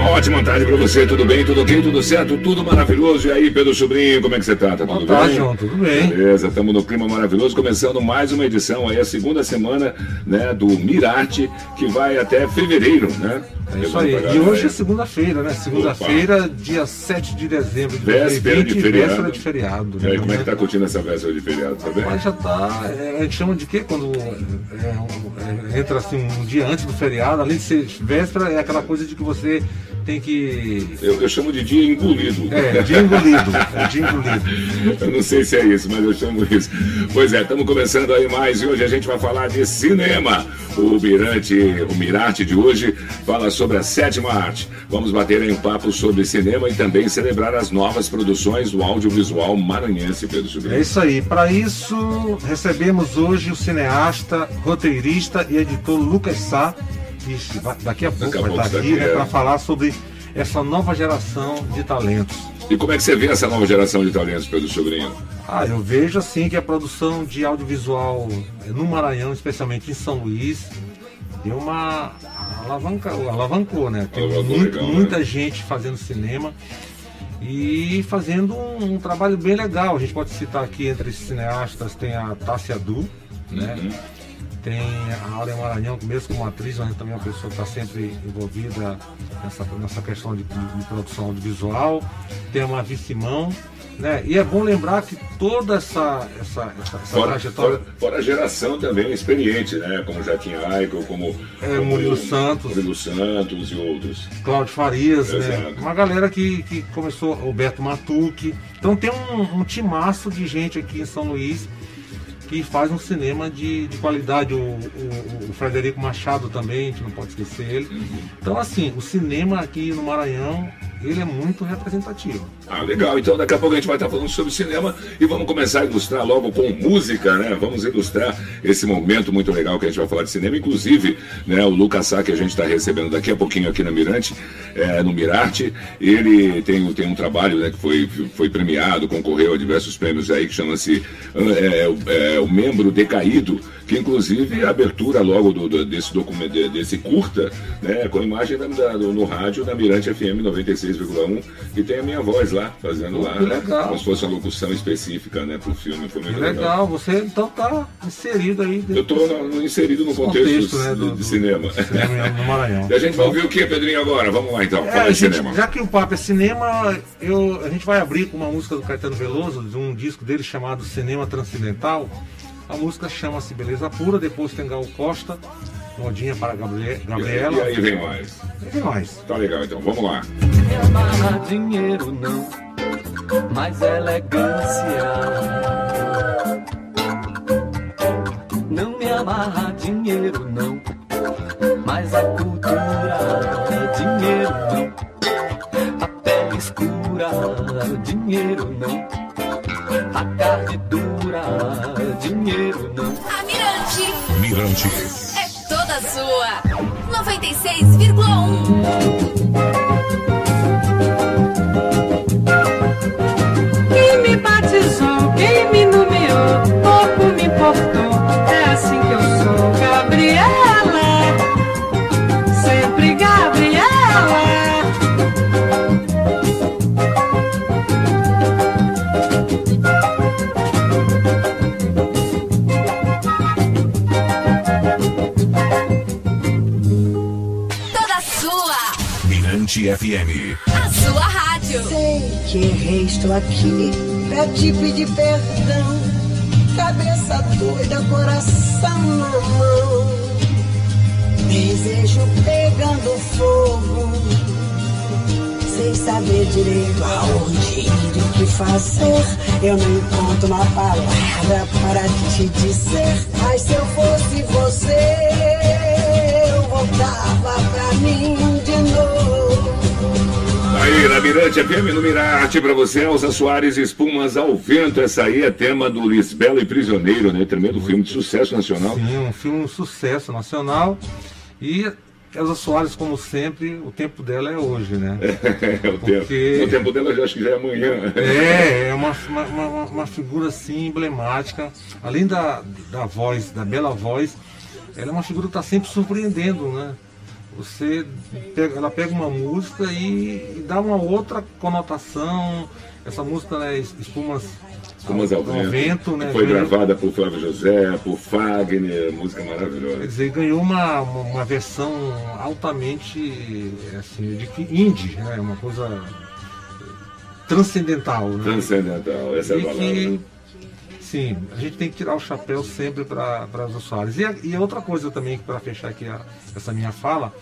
Uma ótima tarde pra você, tudo bem, tudo ok, tudo certo, tudo maravilhoso. E aí, Pedro Sobrinho, como é que você tá? Tá tudo Boa tarde, bem? João, tudo bem. Beleza, estamos no clima maravilhoso, começando mais uma edição aí, a segunda semana, né, do Mirarte, que vai até fevereiro, né? É isso aí. E hoje é segunda-feira, né? Segunda-feira, dia 7 de dezembro de Véspera de 2020, feriado. véspera de feriado. E aí, né? como é que tá curtindo essa véspera de feriado, tá bem? Mas já tá. é, a gente chama de quê? Quando é, é, entra assim um dia antes do feriado, além de ser véspera, é aquela coisa de que você tem que. Eu, eu chamo de dia engolido. É, dia engolido. É dia engolido. Eu não sei se é isso, mas eu chamo isso. Pois é, estamos começando aí mais e hoje a gente vai falar de cinema. O Mirante, o Mirarte de hoje fala sobre a sétima arte. Vamos bater aí um papo sobre cinema e também celebrar as novas produções do audiovisual maranhense, Pedro É Sobrinho. isso aí. Para isso, recebemos hoje o cineasta, roteirista e editor Lucas Sá, daqui a pouco vai estar aqui né, é. para falar sobre essa nova geração de talentos. E como é que você vê essa nova geração de talentos, Pedro Sobrinho? Ah, eu vejo assim que a produção de audiovisual eh, no Maranhão, especialmente em São Luís, deu uma alavanca, alavancou, né? Tem Alavancou muito- legal, né? muita gente fazendo cinema e fazendo um, um trabalho bem legal. A gente pode citar aqui entre esses cineastas tem a Tássia Du, né? Uhum. Tem a Áurea Maranhão, mesmo como atriz, mas também é uma pessoa que está sempre envolvida nessa, nessa questão de, de produção audiovisual. Tem a Mavi Simão, né? E é bom lembrar que toda essa, essa, essa, essa Fora, trajetória. fora, fora a geração também experiente, né? Como Jaquim Aiko, como, É, como Murilo Santos. Murilo Santos e outros. Cláudio Farias, né? Exato. Uma galera que, que começou, Roberto Matuque. Então tem um, um timaço de gente aqui em São Luís que faz um cinema de, de qualidade. O, o- o Frederico Machado também, a gente não pode esquecer ele. Então, assim, o cinema aqui no Maranhão, ele é muito representativo. Ah, legal. Então daqui a pouco a gente vai estar falando sobre cinema e vamos começar a ilustrar logo com música, né? Vamos ilustrar esse momento muito legal que a gente vai falar de cinema. Inclusive, né, o Lucas Sá, que a gente está recebendo daqui a pouquinho aqui na Mirante, é, no Mirarte, ele tem, tem um trabalho né, que foi, foi premiado, concorreu a diversos prêmios aí, que chama-se é, é, O Membro Decaído, que inclusive é a abertura logo do, do- desse documento, de- desse curta, né, com imagem da- da- do- no rádio da Mirante FM 96,1, e tem a minha voz lá, fazendo lá, que né, legal. como se fosse uma locução específica né, para o filme. Foi Que muito legal, você então tá inserido aí Eu estou inserido no contexto, contexto, né, de, do- de cinema. cinema no Maranhão. E a gente vai ouvir o que, Pedrinho, agora? Vamos lá então, É, a gente- cinema. já que o papo é cinema, eu, a gente vai abrir com uma música do Caetano Veloso, de um disco dele chamado Cinema Transcendental. A música chama-se Beleza Pura, depois tem Gal Costa, Modinha para Gabrie- E, Gabriela. e aí vem mais. E vem mais. Tá legal então, vamos lá. me amarra dinheiro não, mas elegância. Não me amarra dinheiro não, mas a cultura. Dinheiro não, a pele escura. Dinheiro não, Dinheiro não. A Mirante Mirante. é toda sua. 96,1. Mirante FM. A sua rádio. Sei que errei, estou aqui pra te pedir perdão. Cabeça doida, coração na mão. Desejo pegando fogo. Sem saber direito aonde ir e o que fazer. Eu não encontro uma palavra para te dizer. Mas se eu fosse você, eu voltava pra mim. Aí, na Mirante FM, no Mirarte, pra você, Elza Soares, Espumas ao Vento. Essa aí é tema do Lisbelo e Prisioneiro, né? Tremendo filme de sucesso nacional. Sim, um filme um sucesso nacional. E Elza Soares, como sempre, o tempo dela é hoje, né? É, o tempo. Porque- O tempo dela eu acho que já é amanhã. É, é uma, uma, uma, uma figura assim emblemática. Além da, da voz, da bela voz, ela é uma figura que está sempre surpreendendo, né? Você pega, ela pega uma música e, e dá uma outra conotação. Essa música, né, Espumas, Espumas ao Vento, né? que foi ganhou- gravada por Flávio José, por Fagner, música Quer maravilhosa. dizer, ganhou uma, uma, versão altamente assim, de indie, né? Uma coisa transcendental. Né? Transcendental, essa é a E palavra. que, sim, a gente tem que tirar o chapéu sempre para os Soares. E, e outra coisa também, para fechar aqui a- essa minha fala,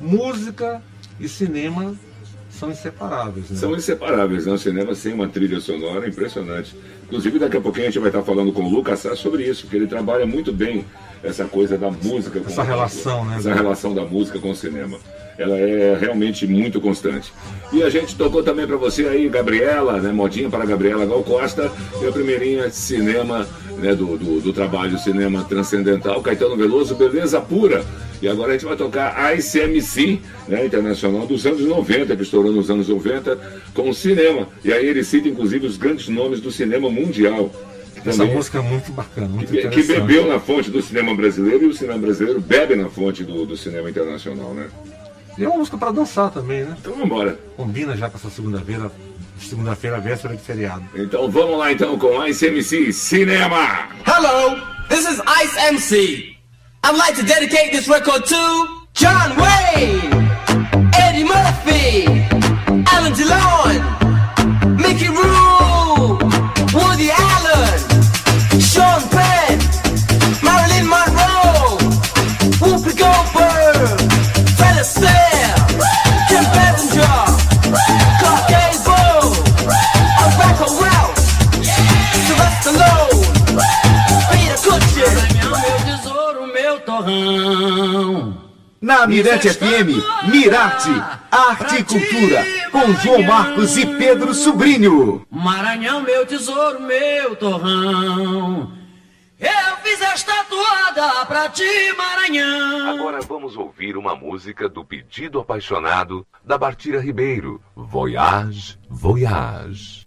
música e cinema são inseparáveis. Né? São inseparáveis, né? O cinema sem uma trilha sonora impressionante. Inclusive, daqui a pouquinho a gente vai estar falando com o Lucas Sá sobre isso, porque ele trabalha muito bem essa coisa da música. com Essa relação, né? Essa relação da música com o cinema. Ela é realmente muito constante. E a gente tocou também para você aí, Gabriela, né? Modinha para Gabriela Gal Costa, e a primeirinha de cinema, né? Do, do, do trabalho cinema transcendental, Caetano Veloso, Beleza Pura. E agora a gente vai tocar a ICMC, né, internacional dos anos 90, que estourou nos anos 90, com o cinema. E aí ele cita, inclusive, os grandes nomes do cinema mundial. que Essa também- música é muito bacana, muito que, que bebeu na fonte do cinema brasileiro e o cinema brasileiro bebe na fonte do, do cinema internacional, né? E é uma música para dançar também, né? Então vamos embora. Combina já com essa segunda-feira, segunda-feira, véspera de feriado. Então vamos lá então com a ICMC Cinema! Hello, this is Ice MC. I'd like to dedicate this record to John Wayne, Na Mirante FM, Mirarte, Arte e Cultura, com João Marcos e Pedro Sobrinho. Maranhão, meu tesouro, meu torrão. Eu fiz esta toada pra ti, Maranhão. Agora vamos ouvir uma música do Pedido Apaixonado da Bartira Ribeiro. Voyage, Voyage.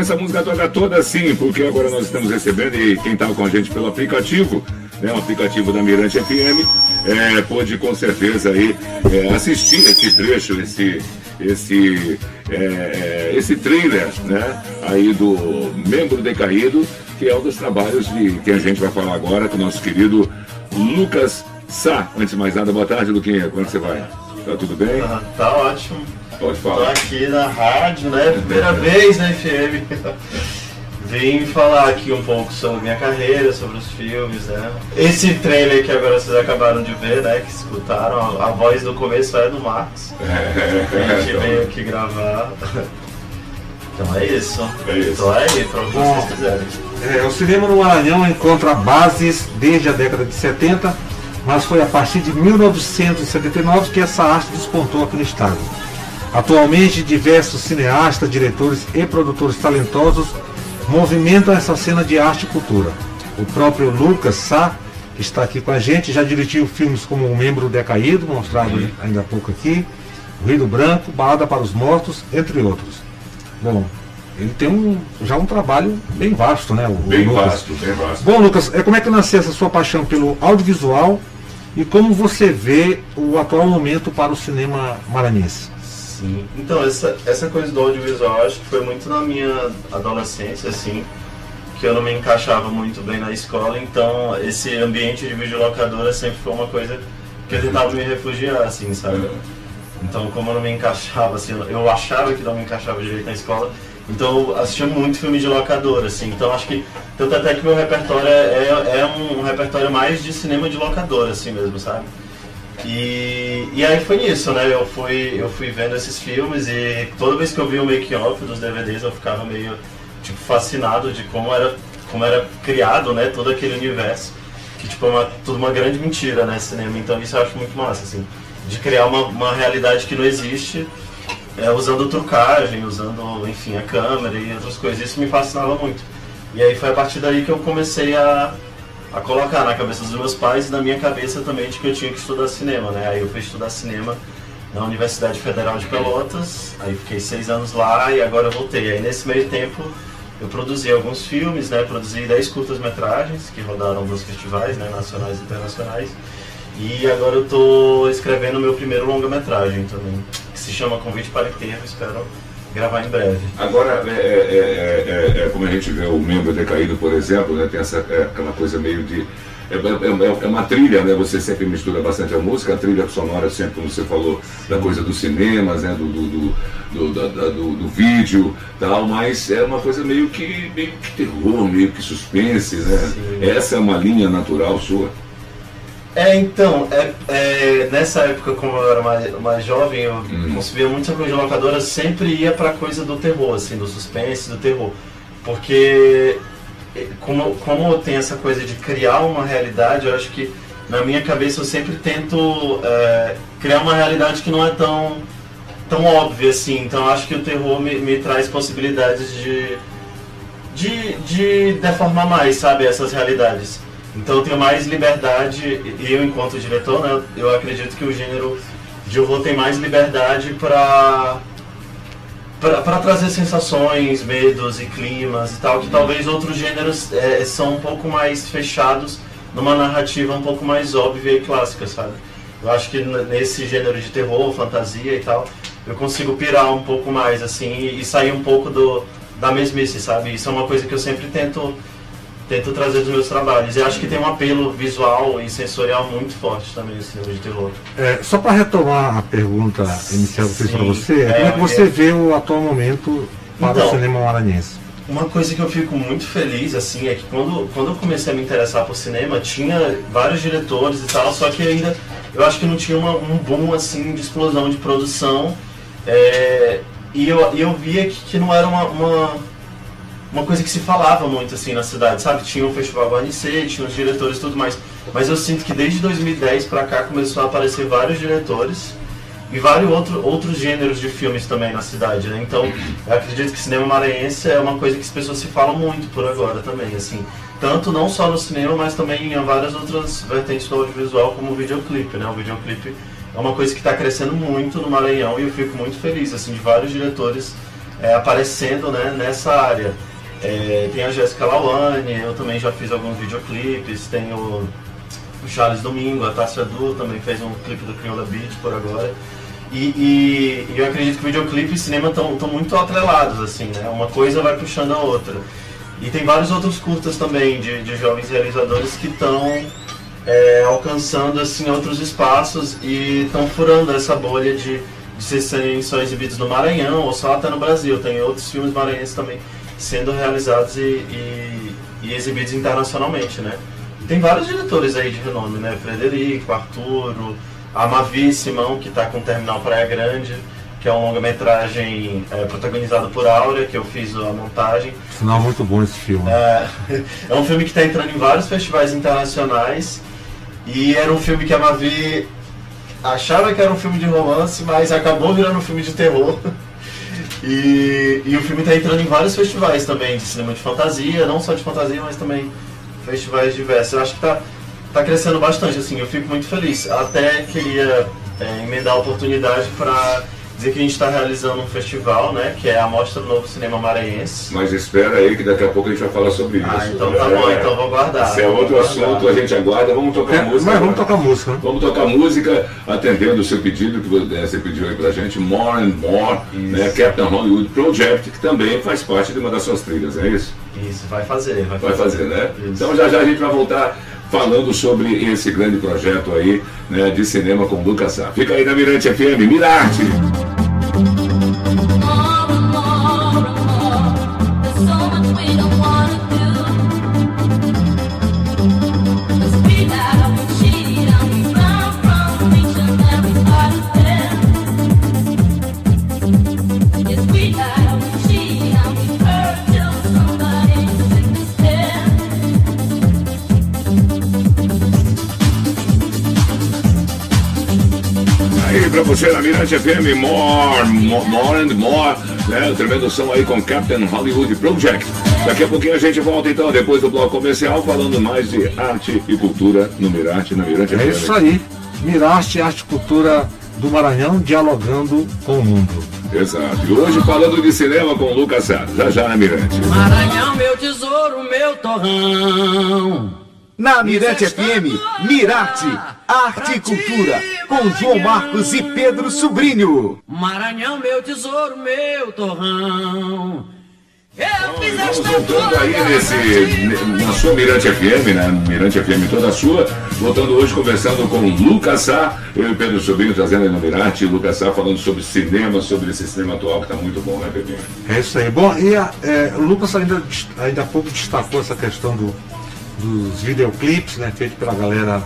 Essa música toca toda assim, porque agora nós estamos recebendo e quem está com a gente pelo aplicativo, né, o aplicativo da Mirante FM, é, pôde com certeza aí é, assistir esse trecho, esse esse é, é, esse trailer, né, aí do membro decaído, que é um dos trabalhos de que a gente vai falar agora com o nosso querido Lucas Sá. Antes de mais nada, boa tarde, Luquinha. Como é você vai? Tá tudo bem? Ah, Tá ótimo. Pode Tô falar. aqui na rádio, né? Primeira vez na FM. Vim falar aqui um pouco sobre minha carreira, sobre os filmes, né? Esse trailer que agora vocês acabaram de ver, né? Que escutaram, a, voz do começo é do Marcos. A gente veio aqui gravar. Então é isso. É isso. Tô aí pra o que Bom. vocês quiserem. É, o cinema no Maranhão encontra bases desde a década de 70, mas foi a partir de 1979 que essa arte despontou aqui no estado. Atualmente, diversos cineastas, diretores e produtores talentosos movimentam essa cena de arte e cultura. O próprio Lucas Sá que está aqui com a gente. Já dirigiu filmes como O Membro Decaído, mostrado ainda há pouco aqui, O Rio Branco, Balada para os Mortos, entre outros. Bom, ele tem um, já um trabalho bem vasto, né? O, Bem o vasto, bem vasto. Bom, Lucas, é, como é que nasceu essa sua paixão pelo audiovisual e como você vê o atual momento para o cinema maranhense? Sim. Então, essa, essa coisa do audiovisual acho que foi muito na minha adolescência, assim, que eu não me encaixava muito bem na escola, então esse ambiente de videolocadora sempre foi uma coisa que eu tentava me refugiar, assim, sabe? Então, como eu não me encaixava, assim, eu achava que não me encaixava direito na escola, então eu assistia muito filme de locadora, assim, então acho que, tanto até que meu repertório é, é um, um repertório mais de cinema de locadora, assim mesmo, sabe? E, e aí foi nisso, né? Eu fui, eu fui vendo esses filmes e toda vez que eu via o make-off dos DVDs eu ficava meio tipo, fascinado de como era, como era criado né, todo aquele universo. Que tipo, é uma, tudo uma grande mentira, né, cinema. Então isso eu acho muito massa, assim. De criar uma, uma realidade que não existe, é, usando trucagem, usando, enfim, a câmera e outras coisas. Isso me fascinava muito. E aí foi a partir daí que eu comecei a, a colocar na cabeça dos meus pais e na minha cabeça também de que eu tinha que estudar cinema, né? Aí eu fui estudar cinema na Universidade Federal de Pelotas, aí fiquei seis anos lá e agora voltei. Aí nesse meio tempo eu produzi alguns filmes, né? Produzi dez curtas-metragens que rodaram nos festivais, né? Nacionais e internacionais. E agora eu estou escrevendo o meu primeiro longa-metragem também, que se chama Convite para Enterro, espero gravar em breve. Agora, é, é, é, é, é como a gente vê o membro decaído, por exemplo, né, tem essa, é, aquela coisa meio de. É, é, é uma trilha, né? Você sempre mistura bastante a música, a trilha sonora sempre, como você falou, da coisa dos cinemas, né? Do, do, do, do- do vídeo tal, mas é uma coisa meio que, meio que terror, meio que suspense, né? Essa é uma linha natural sua. É, então, é, é, nessa época, como eu era mais, mais jovem, eu consumia muita coisa de locadora, sempre ia pra coisa do terror, assim, do suspense, do terror. Porque, como, como tem essa coisa de criar uma realidade, eu acho que na minha cabeça eu sempre tento é, criar uma realidade que não é tão, tão óbvia, assim. Então eu acho que o terror me, me traz possibilidades de, de, de deformar mais, sabe, essas realidades. Então eu tenho mais liberdade, e eu enquanto diretor, né, eu acredito que o gênero de horror tem mais liberdade para para trazer sensações, medos e climas e tal, que talvez outros gêneros eh, são um pouco mais fechados numa narrativa um pouco mais óbvia e clássica, sabe? Eu acho que nesse gênero de terror, fantasia e tal, eu consigo pirar um pouco mais, assim, e, e sair um pouco do, da mesmice, sabe? Isso é uma coisa que eu sempre tento tento trazer dos meus trabalhos. E acho que tem um apelo visual e sensorial muito forte também no cinema de terror. É, só para retomar a pergunta inicial que eu fiz para você, é, como é que você é. vê o atual momento para Então, o cinema maranhense? Uma coisa que eu fico muito feliz, assim, é que quando, quando eu comecei a me interessar por cinema, tinha vários diretores e tal, só que ainda eu acho que não tinha uma- um boom, assim, de explosão de produção. é, e eu, eu via que, que não era uma, uma, uma coisa que se falava muito, assim, na cidade, sabe? Tinha o Festival Guarnicê, tinha os diretores e tudo mais. Mas eu sinto que desde 2010 pra cá começou a aparecer vários diretores e vários outro, outros gêneros de filmes também na cidade, né? Então, eu acredito que cinema maranhense é uma coisa que as pessoas se falam muito por agora também, assim. Tanto não só no cinema, mas também em várias outras vertentes do audiovisual, como o videoclipe, né? O videoclipe é uma coisa que está crescendo muito no Maranhão e eu fico muito feliz, assim, de vários diretores é, aparecendo, né, nessa área. É, tem a Jéssica Lawane, eu também já fiz alguns videoclipes, tem o, o Charles Domingo, a Tássia Du também fez um clipe do Crioula Beat por agora. E, e- eu acredito que videoclipe e cinema estão muito atrelados, assim, né? Uma coisa vai puxando a outra. E tem vários outros curtas também de, de jovens realizadores que estão é, alcançando assim outros espaços e estão furando essa bolha de, de ser- serem só exibidos no Maranhão ou só até no Brasil. Tem outros filmes maranhenses também sendo realizados e, e- e exibidos internacionalmente, né? E tem vários diretores aí de renome, né? Frederico, Arturo, a Mavi Simão, que está com o Terminal Praia Grande, que é um longa-metragem é, protagonizado por Áurea, que eu fiz a montagem. Sinal muito bom esse filme. É, é um filme que está entrando em vários festivais internacionais e era um filme que a Mavi achava que era um filme de romance, mas acabou virando um filme de terror. E, e o filme está entrando em vários festivais também de cinema de fantasia, não só de fantasia, mas também festivais diversos. Eu acho que tá, tá crescendo bastante, assim, eu fico muito feliz. Até queria é, emendar a oportunidade para dizer que a gente está realizando um festival, né? Que é a Mostra do Novo Cinema Maranhense. Mas espera aí que daqui a pouco a gente vai falar sobre isso. Ah, então tá bom, então vou guardar. Esse é outro assunto, a gente aguarda. Vamos tocar É, música. mas vamos agora. tocar música, né? Vamos tocar música, atendendo o seu pedido que você você pediu aí pra gente, More and More, né, Captain Hollywood Project, que também faz parte de uma das suas trilhas, é isso? Isso, vai fazer, vai, Vai fazer, né? Isso. Então já já a gente vai voltar falando sobre esse grande projeto aí, né, de cinema com o Lucas Sá. Fica aí na Mirante FM, Mirarte! Na Mirante FM, More, More, more and More, né? Tremendo som aí com Captain Hollywood Project. Daqui a pouquinho a gente volta então, depois do bloco comercial, falando mais de arte e cultura no Mirante, na Mirante É FM. isso aí. Mirarte Arte e Cultura do Maranhão dialogando com o mundo. Exato. E hoje falando de cinema com o Lucas Sá, já já na Mirante. Maranhão, meu tesouro, meu torrão. Na Mirante FM, Mirarte, Arte e Cultura, com João Marcos e Pedro Sobrinho. Maranhão, meu tesouro, meu torrão. Eu fiz esta voltando aí nesse, na sua Mirante FM, né? Mirante FM toda sua. Voltando hoje conversando com o Lucas Sá, eu e Pedro Sobrinho trazendo aí no Mirante. Lucas Sá falando sobre cinema, sobre esse cinema atual que tá muito bom, né, Pedrinho? É isso aí. Bom, e a, é, o Lucas ainda, ainda há pouco destacou essa questão do, dos videoclipes, né, feito pela galera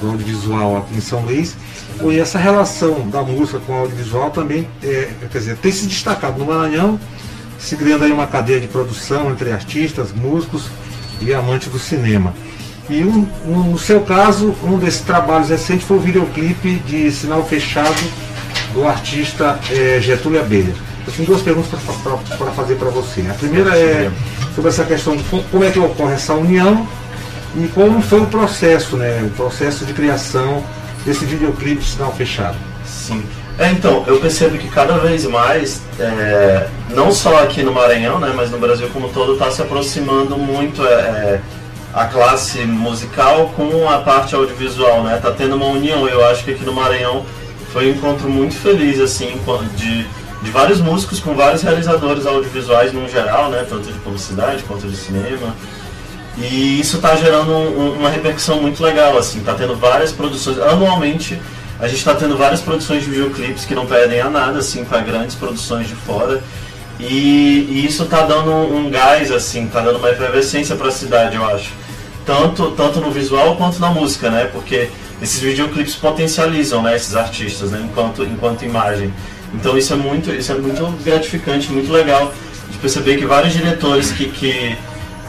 do audiovisual aqui em São Luís. E essa relação da música com o audiovisual também, é, quer dizer, tem se destacado no Maranhão, se criando aí uma cadeia de produção entre artistas, músicos e amantes do cinema. E um, um- no seu caso, um desses trabalhos recentes foi o videoclipe de Sinal Fechado do artista eh, Getúlio Abelha. Eu tenho duas perguntas para fazer para você. A primeira é sobre essa questão de co- como é que ocorre essa união e como foi o processo, né? O processo de criação desse videoclipe de Sinal Fechado. Sim. É, então, eu percebo que cada vez mais, é, não só aqui no Maranhão, né, mas no Brasil como um todo, está se aproximando muito é, é, a classe musical com a parte audiovisual, né? Tá tendo uma união. Eu acho que aqui no Maranhão foi um encontro muito feliz, assim, de, de vários músicos com vários realizadores audiovisuais no geral, né? Tanto de publicidade quanto de cinema. E isso está gerando um- uma repercussão muito legal, assim, tá tendo várias produções. Anualmente a gente está tendo várias produções de videoclipes que não perdem a nada, assim, para grandes produções de fora. E, e isso tá dando um, gás, assim, tá dando uma efervescência para a cidade, eu acho. Tanto, tanto no visual quanto na música, né? Porque esses videoclipes potencializam, né, esses artistas, né, enquanto, enquanto imagem. Então isso é muito, isso é muito gratificante, muito legal de perceber que vários diretores que, que,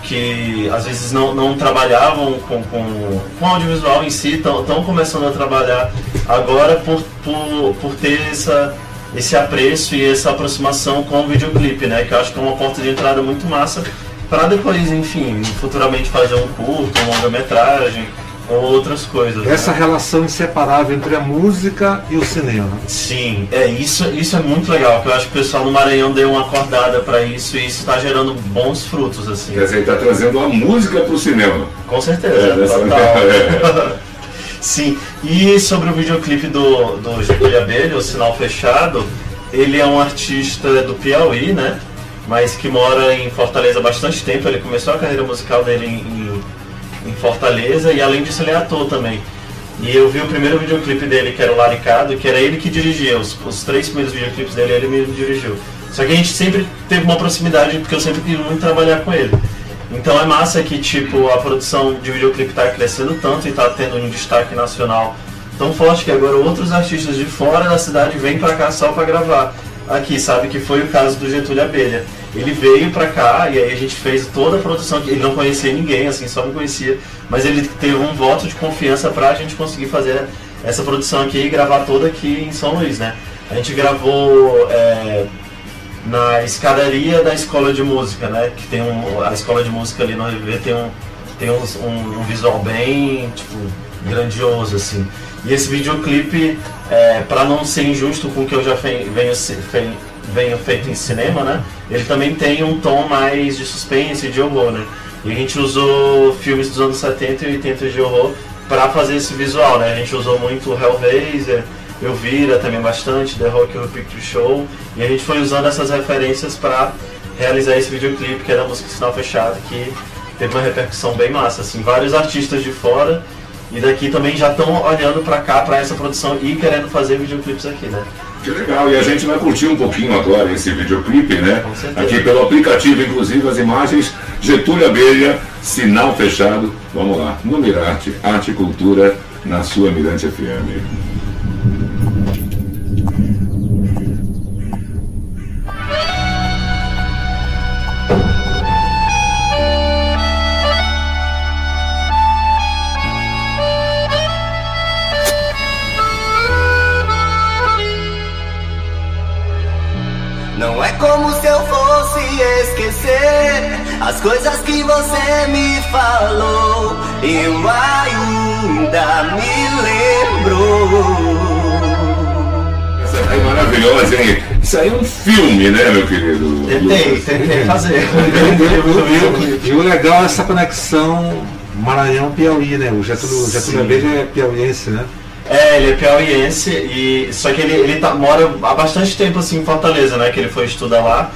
que às vezes não, não trabalhavam com, com, com audiovisual em si estão começando a trabalhar agora por, por, por ter essa, esse apreço e essa aproximação com o videoclipe, né? Que eu acho que é uma porta de entrada muito massa para depois, enfim, futuramente fazer um curto, uma longa-metragem ou outras coisas. né? Essa relação inseparável entre a música e o cinema. Sim, é isso, isso é muito legal, que eu acho que o pessoal no Maranhão deu uma acordada para isso e isso está gerando bons frutos, assim. Quer dizer, tá trazendo a música pro cinema. Com certeza, É, total. Sim, e sobre o videoclipe do, do Getúlio Abelha, o Sinal Fechado, ele é um artista do Piauí, né? Mas que mora em Fortaleza há bastante tempo. Ele começou a carreira musical dele em, em Fortaleza e além disso ele é ator também. E eu vi o primeiro videoclipe dele, que era o Laricado, que era ele que dirigia. Os, os três primeiros videoclipes dele, ele mesmo dirigiu. Só que a gente sempre teve uma proximidade, porque eu sempre quis muito trabalhar com ele. Então é massa que tipo a produção de videoclipe está crescendo tanto e está tendo um destaque nacional tão forte que agora outros artistas de fora da cidade vêm para cá só para gravar aqui, sabe que foi o caso do Getúlio Abelha. Ele veio para cá e aí a gente fez toda a produção, ele não conhecia ninguém, assim, só me conhecia, mas ele teve um voto de confiança para a gente conseguir fazer essa produção aqui e gravar toda aqui em São Luís, né? A gente gravou é, na escadaria da escola de música, né? Que tem um, a escola de música ali no RV tem um, tem uns- um, um visual bem, tipo, grandioso, assim. E esse videoclipe, é, para não ser injusto com o que eu já fe- venho, venho feito em cinema, né? Ele também tem um tom mais de suspense e de horror, né? E a gente usou filmes dos anos 70 e 80 de horror para fazer esse visual, né? A gente usou muito Hellraiser, Elvira também bastante, The Rock Horror Picture Show, e a gente foi usando essas referências para realizar esse videoclipe, que era a música Sinal Fechado, que teve uma repercussão bem massa, assim, vários artistas de fora e daqui também já estão olhando para cá, para essa produção e querendo fazer videoclipes aqui, né? Que legal, e a gente vai curtir um pouquinho agora esse videoclipe, né? Aqui pelo aplicativo, inclusive as imagens Getúlio Abelha, sinal fechado. Vamos lá, no Mirarte, Arte e Cultura, na sua Mirante FM. Falou. Eu ainda me lembro. Essa aí é maravilhosa, hein? Isso aí é um filme, né, meu querido? Tentei, tentei fazer. E o legal é essa conexão Maranhão-Piauí, né? O Getúlio. Getúlio Abelha é piauiense, né? É, ele é piauiense e só que ele, ele tá, mora há bastante tempo assim em Fortaleza, né? Que ele foi estudar lá.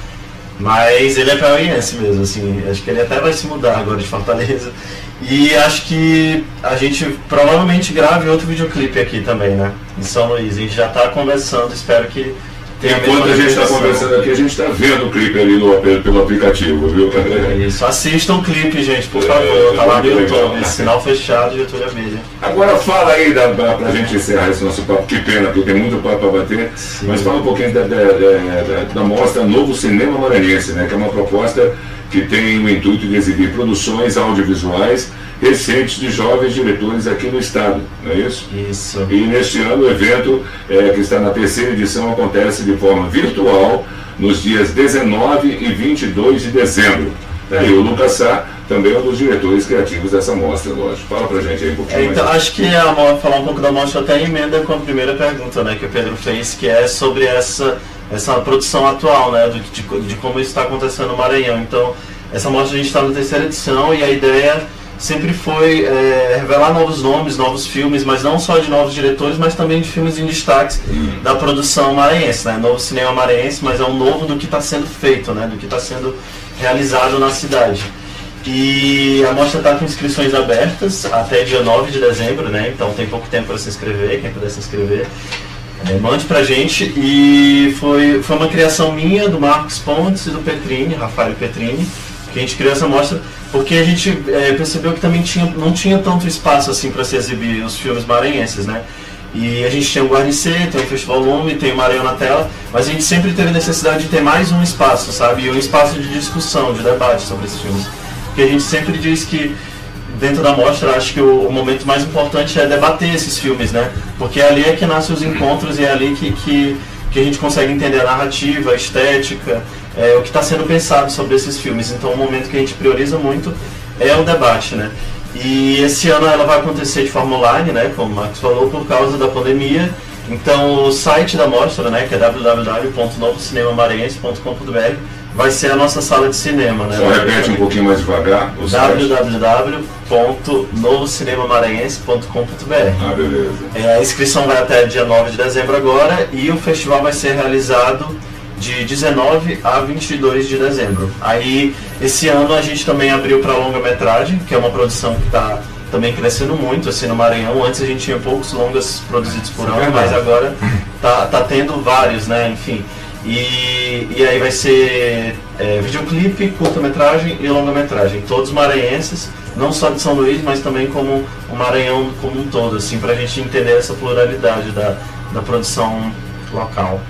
Mas ele é piauiense mesmo, assim. Acho que ele até vai se mudar agora de Fortaleza. E acho que a gente provavelmente grave outro videoclipe aqui também, né? Em São Luís. A gente já tá conversando, espero que tenha Enquanto a gente está conversando aqui, a gente está vendo o clipe ali no, pelo aplicativo, viu? Isso, assistam o clipe, gente, por favor. Tá lá no. YouTube, sinal fechado, Getúlio Abelha. Agora fala aí da, da, pra gente encerrar esse nosso papo, que pena, porque tem muito papo para bater, mas fala um pouquinho da, da, da, da- mostra Novo Cinema Maranhense, né, que é uma proposta que tem o intuito de exibir produções audiovisuais recentes de jovens diretores aqui no estado, não é isso? Isso. E neste ano o evento, eh, que está na terceira edição, acontece de forma virtual nos dias 19 e 22 de dezembro. E o Lucas Sá também é um dos diretores criativos dessa mostra, lógico. Fala pra gente aí um pouquinho É, então, mais. acho que a falar um pouco da mostra até emenda com a primeira pergunta né, que o Pedro fez, que é sobre essa, essa produção atual, né, do, de, de como isso está acontecendo no Maranhão. Então, essa mostra a gente está na terceira edição e a ideia sempre foi é, revelar novos nomes, novos filmes, mas não só de novos diretores, mas também de filmes em destaques da produção maranhense, né? Novo cinema maranhense, mas é um novo do que está sendo feito, né? Do que está sendo realizado na cidade. E a mostra está com inscrições abertas até dia 9 de dezembro, né? Então tem pouco tempo para se inscrever, quem puder se inscrever. É, mande pra gente e foi, foi uma criação minha, do Marcos Pontes e do Petrini, Rafael Petrini, que a gente essa mostra porque a gente é, percebeu que também tinha, não tinha tanto espaço assim para se exibir os filmes maranhenses, né? E a gente tem o Guarnicê, tem o Festival Lume, tem o Maranhão na tela, mas a gente sempre teve necessidade de ter mais um espaço, sabe? E um espaço de discussão, de debate sobre esses filmes. Porque a gente sempre diz que dentro da mostra, acho que o, o momento mais importante é debater esses filmes, né? Porque ali é que nascem os encontros e é ali que, que, que a gente consegue entender a narrativa, a estética, é, o que está sendo pensado sobre esses filmes. Então, o momento que a gente prioriza muito é o debate, né? E esse ano ela vai acontecer de forma online, né? Como o Marcos falou, por causa da pandemia. Então, o site da mostra, né? Que é www.novocinemamareense.com.br vai ser a nossa sala de cinema, né? Só repete um pouquinho mais devagar www.novocinemamareense.com.br Ah, beleza. É, a inscrição vai até dia 9 de dezembro agora e o festival vai ser realizado de 19 a 22 de dezembro. Aí, esse ano a gente também abriu para longa-metragem, que é uma produção que está também crescendo muito assim no Maranhão. Antes a gente tinha poucos longas produzidos por ano, mas agora tá, tá tendo vários, né? Enfim. E, e aí vai ser é, videoclipe, curta-metragem e longa-metragem. Todos maranhenses, não só de São Luís, mas também como o Maranhão como um todo, assim, pra gente entender essa pluralidade da, da produção local.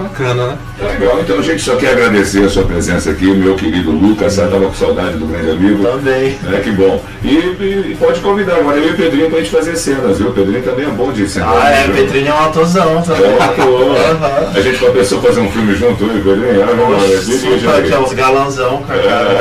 Bacana, né? Tá legal, então a gente só quer agradecer a sua presença aqui, meu querido Lucas, eu tava com saudade do grande amigo. Também. É, que bom. E, e pode convidar agora eu e o Pedrinho pra gente fazer cenas, viu? O Pedrinho também é bom de cenas. Ah, é, viu? Petrinho é um atorzão também. É um ator. Aham. A gente já pensou fazer um filme junto, eu e o Pedrinho? Ah, vamos lá, super, aí. que é os galanzão com a cara.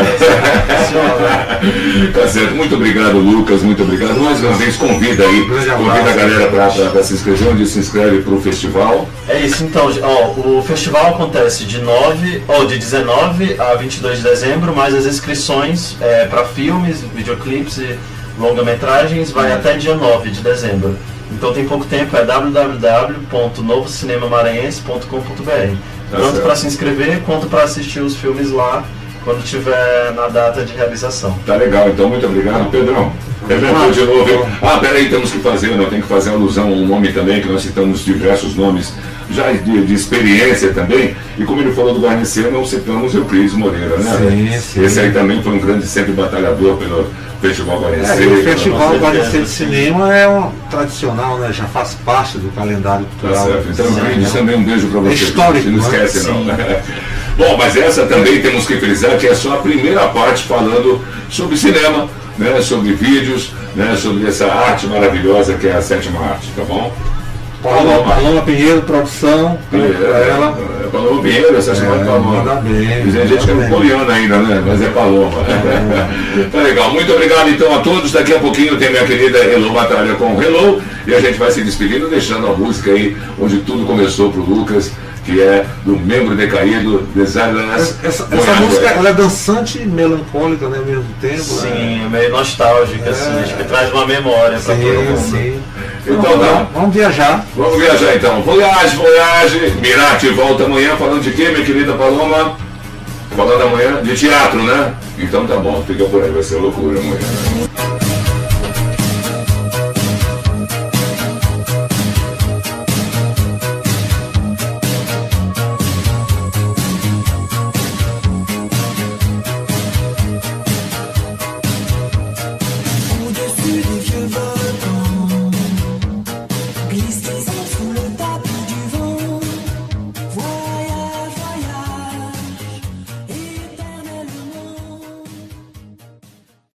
Funciona. Tá certo, muito obrigado, Lucas, muito obrigado. Mais uma vez, convida aí, convida a galera pra, pra, pra se inscrever, onde se inscreve pro festival. É isso, então, ó, o festival acontece de 9, ou de 19 a 22 de dezembro, mas as inscrições é, para filmes, videoclipes e longa-metragens vai até dia 9 de dezembro. Então tem pouco tempo, é www.novocinemamaranhense.com.br. Tanto certo. para se inscrever quanto para assistir os filmes lá quando tiver na data de realização. Tá legal, então muito obrigado, Pedrão. Revertou de novo. hein? Ah, peraí, temos que fazer, né? Tem que fazer alusão a um nome também, que nós citamos diversos nomes já de, de experiência também. E como ele falou do Guarnecer, não citamos Euclides Moreira, né? Sim, sim. Esse aí também foi um grande sempre batalhador pelo Festival Guarnecer. É, e o Festival Guarnecer de Cinema é um tradicional, né? Já faz parte do calendário Tá cultural. certo. Então, Euclides, cinema. também um beijo pra você. É histórico, Não né? esquece, não. Bom, mas essa também temos que frisar que é só a primeira parte falando sobre cinema, né, sobre vídeos, né, sobre essa arte maravilhosa que é a sétima arte, tá bom? Paloma, Paloma Pinheiro, produção, É, ela. é, Paloma Pinheiro, essa chamada É, Paloma. manda bem, Tem gente que é manda coreana ainda, né? Mas é Paloma. tá legal. Muito obrigado então a todos. Daqui a pouquinho tem minha querida Hello Batalha com o Hello. E a gente vai se despedindo, deixando a música aí onde tudo começou pro Lucas, que é do membro decaído, Desires. Essa, essa música ela é dançante e melancólica, né? Ao mesmo tempo. Sim, né? é meio nostálgica, assim, acho que traz uma memória para todo Sim, mundo. sim. Então tá. Vamos viajar. Vamos viajar então. Voyage, voyage. Mirati volta amanhã falando de quê, minha querida Paloma? Falando amanhã de teatro, né? Então tá bom, fica por aí, vai ser loucura amanhã.